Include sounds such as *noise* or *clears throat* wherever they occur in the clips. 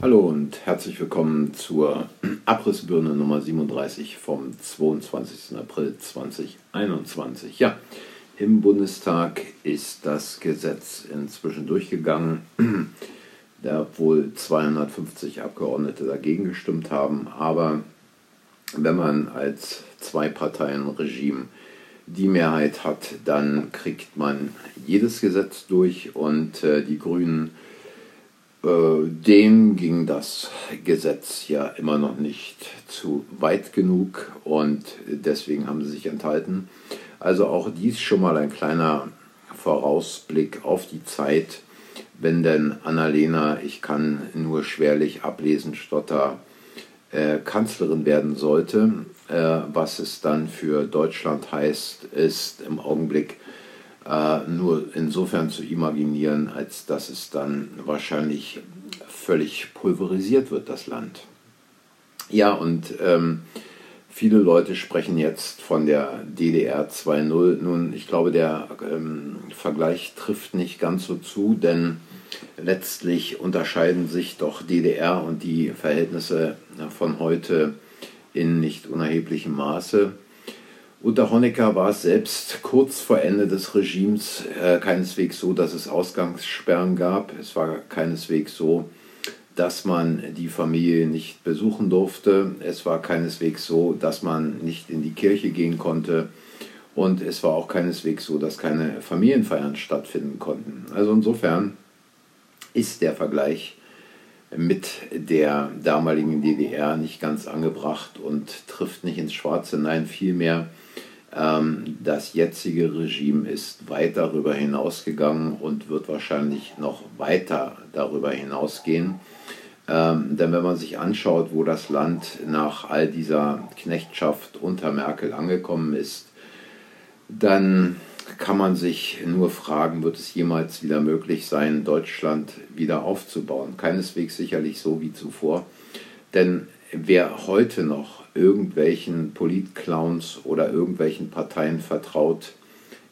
Hallo und herzlich willkommen zur *clears throat* Abrissbirne Nummer 37 vom 22. April 2021. Ja, im Bundestag ist das Gesetz inzwischen durchgegangen, *clears throat* da wohl 250 Abgeordnete dagegen gestimmt haben. Aber wenn man als Zwei-Parteien-Regime die Mehrheit hat, dann kriegt man jedes Gesetz durch und äh, die Grünen dem ging das Gesetz ja immer noch nicht zu weit genug und deswegen haben sie sich enthalten. Also auch dies schon mal ein kleiner Vorausblick auf die Zeit, wenn denn Annalena, ich kann nur schwerlich ablesen, Stotter, äh, Kanzlerin werden sollte. Äh, was es dann für Deutschland heißt, ist im Augenblick äh, nur insofern zu imaginieren, als dass es dann wahrscheinlich völlig pulverisiert wird, das Land. Ja, und ähm, viele Leute sprechen jetzt von der DDR 2.0. Nun, ich glaube, der ähm, Vergleich trifft nicht ganz so zu, denn letztlich unterscheiden sich doch DDR und die Verhältnisse von heute in nicht unerheblichem Maße. Unter Honecker war es selbst kurz vor Ende des Regimes äh, keineswegs so, dass es Ausgangssperren gab. Es war keineswegs so, dass man die Familie nicht besuchen durfte. Es war keineswegs so, dass man nicht in die Kirche gehen konnte. Und es war auch keineswegs so, dass keine Familienfeiern stattfinden konnten. Also insofern ist der Vergleich mit der damaligen DDR nicht ganz angebracht und trifft nicht ins Schwarze. Nein, vielmehr ähm, das jetzige Regime ist weit darüber hinausgegangen und wird wahrscheinlich noch weiter darüber hinausgehen. Ähm, denn wenn man sich anschaut, wo das Land nach all dieser Knechtschaft unter Merkel angekommen ist, dann kann man sich nur fragen, wird es jemals wieder möglich sein, Deutschland wieder aufzubauen? Keineswegs sicherlich so wie zuvor. Denn wer heute noch irgendwelchen Politclowns oder irgendwelchen Parteien vertraut,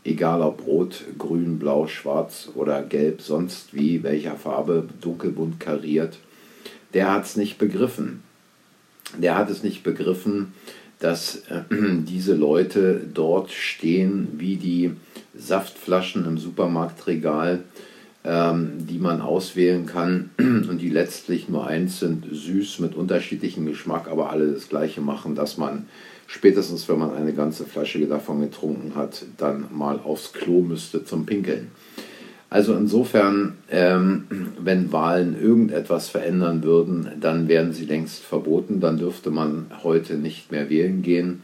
egal ob rot, grün, blau, schwarz oder gelb, sonst wie, welcher Farbe, dunkelbunt kariert, der hat es nicht begriffen. Der hat es nicht begriffen, dass äh, *clears throat* diese Leute dort stehen wie die Saftflaschen im Supermarktregal ähm, die man auswählen kann *clears throat* und die letztlich nur eins sind, süß mit unterschiedlichem Geschmack, aber alle das gleiche machen, dass man spätestens, wenn man eine ganze Flasche davon getrunken hat, dann mal aufs Klo müsste zum Pinkeln. Also insofern, ähm, wenn Wahlen irgendetwas verändern würden, dann wären sie längst verboten, dann dürfte man heute nicht mehr wählen gehen.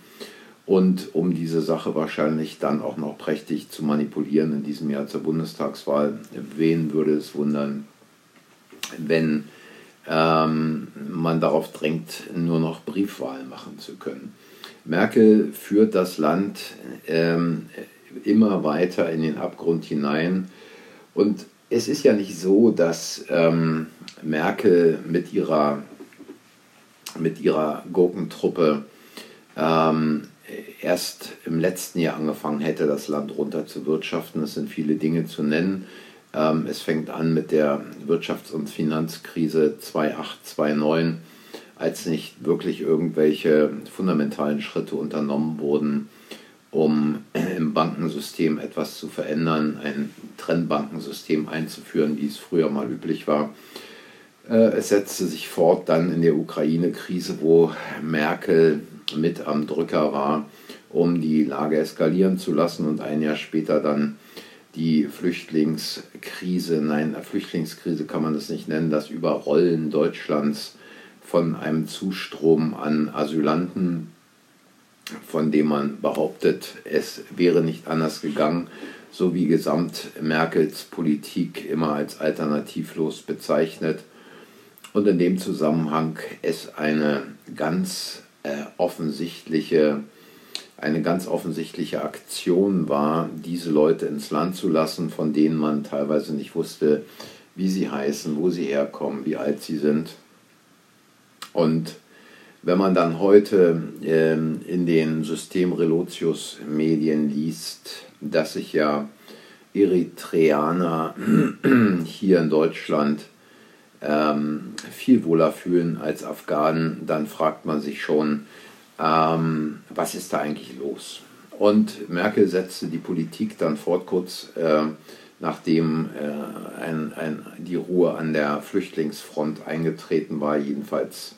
Und um diese Sache wahrscheinlich dann auch noch prächtig zu manipulieren in diesem Jahr zur Bundestagswahl, wen würde es wundern, wenn ähm, man darauf drängt, nur noch Briefwahlen machen zu können. Merkel führt das Land ähm, immer weiter in den Abgrund hinein. Und es ist ja nicht so, dass ähm, Merkel mit ihrer, mit ihrer Gurkentruppe ähm, erst im letzten Jahr angefangen hätte, das Land runter zu wirtschaften. Es sind viele Dinge zu nennen. Ähm, es fängt an mit der Wirtschafts- und Finanzkrise 2008, 2009, als nicht wirklich irgendwelche fundamentalen Schritte unternommen wurden, um im Bankensystem etwas zu verändern, ein Trennbankensystem einzuführen, wie es früher mal üblich war. Äh, es setzte sich fort dann in der Ukraine-Krise, wo Merkel mit am Drücker war, um die Lage eskalieren zu lassen und ein Jahr später dann die Flüchtlingskrise, nein, Flüchtlingskrise kann man das nicht nennen, das Überrollen Deutschlands von einem Zustrom an Asylanten, von dem man behauptet, es wäre nicht anders gegangen, so wie gesamt Merkels Politik immer als alternativlos bezeichnet und in dem Zusammenhang es eine ganz äh, offensichtliche, eine ganz offensichtliche Aktion war, diese Leute ins Land zu lassen, von denen man teilweise nicht wusste, wie sie heißen, wo sie herkommen, wie alt sie sind. Und wenn man dann heute ähm, in den System Relotius Medien liest, dass sich ja Eritreaner *clears throat* hier in Deutschland ähm, viel wohler fühlen als Afghanen, dann fragt man sich schon, ähm, was ist da eigentlich los? Und Merkel setzte die Politik dann fort, kurz äh, nachdem äh, ein, ein, die Ruhe an der Flüchtlingsfront eingetreten war, jedenfalls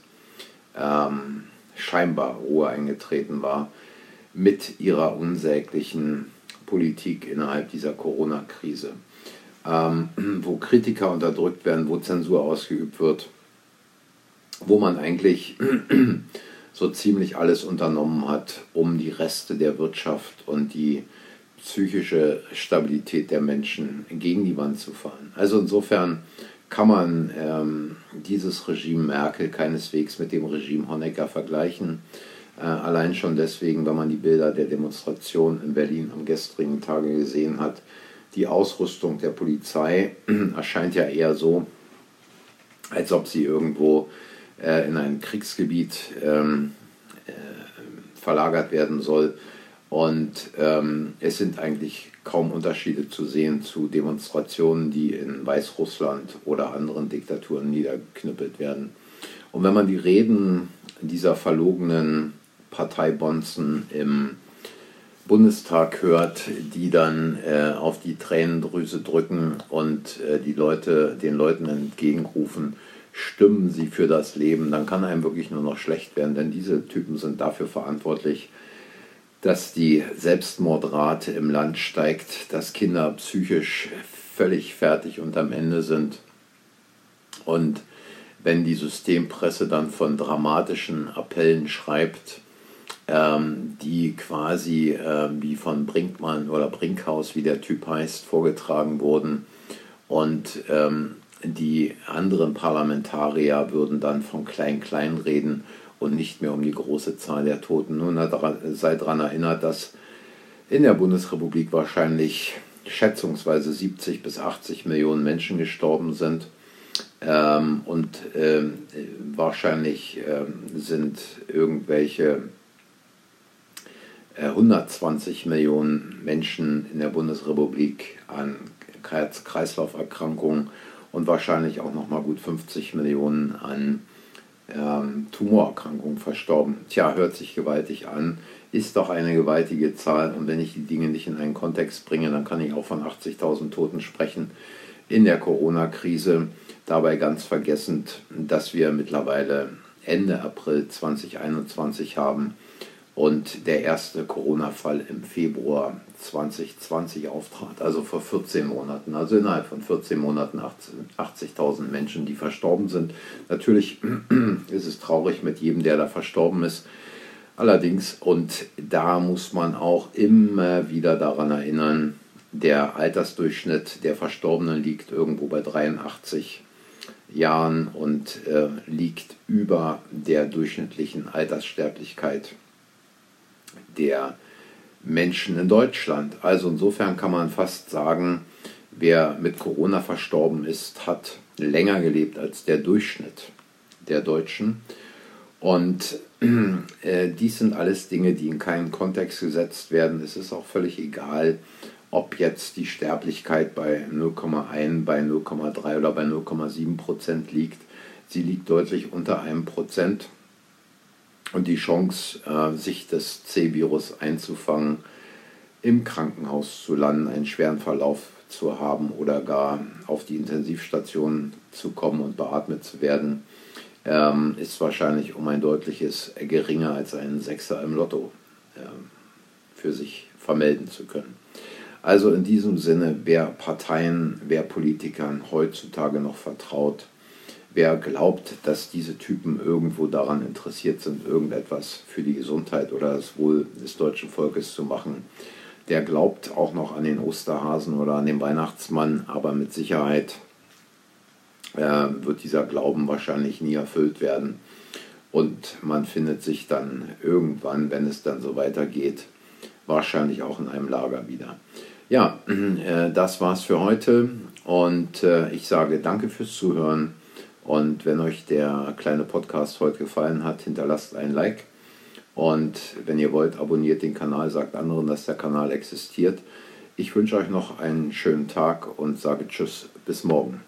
ähm, scheinbar Ruhe eingetreten war, mit ihrer unsäglichen Politik innerhalb dieser Corona-Krise, ähm, wo Kritiker unterdrückt werden, wo Zensur ausgeübt wird, wo man eigentlich *clears throat* so ziemlich alles unternommen hat, um die Reste der Wirtschaft und die psychische Stabilität der Menschen gegen die Wand zu fahren. Also insofern kann man ähm, dieses Regime Merkel keineswegs mit dem Regime Honecker vergleichen. Äh, allein schon deswegen, wenn man die Bilder der Demonstration in Berlin am gestrigen Tage gesehen hat. Die Ausrüstung der Polizei *clears throat* erscheint ja eher so, als ob sie irgendwo äh, in ein Kriegsgebiet ähm, äh, verlagert werden soll. Und ähm, es sind eigentlich kaum Unterschiede zu sehen zu Demonstrationen, die in Weißrussland oder anderen Diktaturen niedergeknüppelt werden. Und wenn man die Reden dieser verlogenen Parteibonzen im Bundestag hört, die dann äh, auf die Tränendrüse drücken und äh, die Leute, den Leuten entgegenrufen, stimmen sie für das Leben, dann kann einem wirklich nur noch schlecht werden, denn diese Typen sind dafür verantwortlich, dass die Selbstmordrate im Land steigt, dass Kinder psychisch völlig fertig und am Ende sind. Und wenn die Systempresse dann von dramatischen Appellen schreibt, ähm, die quasi äh, wie von Brinkmann oder Brinkhaus, wie der Typ heißt, vorgetragen wurden. Und ähm, die anderen Parlamentarier würden dann von Klein-Klein reden und nicht mehr um die große Zahl der Toten. Nun sei daran erinnert, dass in der Bundesrepublik wahrscheinlich schätzungsweise 70 bis 80 Millionen Menschen gestorben sind. Ähm, und ähm, wahrscheinlich ähm, sind irgendwelche 120 äh, Millionen Menschen in der Bundesrepublik an Herz-Kreislauf-Erkrankungen und wahrscheinlich auch noch mal gut 50 Millionen an ähm, Tumorerkrankungen verstorben. Tja, hört sich gewaltig an, ist doch eine gewaltige Zahl und wenn ich die Dinge nicht in einen Kontext bringe, dann kann ich auch von 80.000 Toten sprechen in der Corona-Krise. Dabei ganz vergessend, dass wir mittlerweile Ende April 2021 haben und der erste Corona-Fall im Februar 2020 auftrat, also vor 14 Monaten. Also innerhalb von 14 Monaten 80.000 Menschen, die verstorben sind. Natürlich *clears throat* ist es traurig mit jedem, der da verstorben ist. Allerdings, und da muss man auch immer wieder daran erinnern, der Altersdurchschnitt der Verstorbenen liegt irgendwo bei 83 Jahren und äh, liegt über der durchschnittlichen Alterssterblichkeit der Menschen in Deutschland. Also insofern kann man fast sagen, wer mit Corona verstorben ist, hat länger gelebt als der Durchschnitt der Deutschen. Und äh, dies sind alles Dinge, die in keinen Kontext gesetzt werden. Es ist auch völlig egal, ob jetzt die Sterblichkeit bei 0,1, bei 0,3 oder bei 0,7 Prozent liegt. Sie liegt deutlich unter einem Prozent. Und die Chance, äh, sich das C-Virus einzufangen, im Krankenhaus zu landen, einen schweren Verlauf zu haben oder gar auf die Intensivstation zu kommen und beatmet zu werden, ähm, ist wahrscheinlich um ein deutliches geringer als einen Sechser im Lotto ähm, für sich vermelden zu können. Also in diesem Sinne, wer Parteien, wer Politikern heutzutage noch vertraut, wer glaubt, dass diese Typen irgendwo daran interessiert sind, irgendetwas für die Gesundheit oder das Wohl des deutschen Volkes zu machen, der glaubt auch noch an den Osterhasen oder an den Weihnachtsmann, aber mit Sicherheit äh, wird dieser Glauben wahrscheinlich nie erfüllt werden. Und man findet sich dann irgendwann, wenn es dann so weitergeht, wahrscheinlich auch in einem Lager wieder. Ja, *clears throat* äh, das war's für heute und äh, ich sage danke fürs Zuhören. Und wenn euch der kleine Podcast heute gefallen hat, hinterlasst ein Like. Und wenn ihr wollt, abonniert den Kanal, sagt anderen, dass der Kanal existiert. Ich wünsche euch noch einen schönen Tag und sage Tschüss, bis morgen.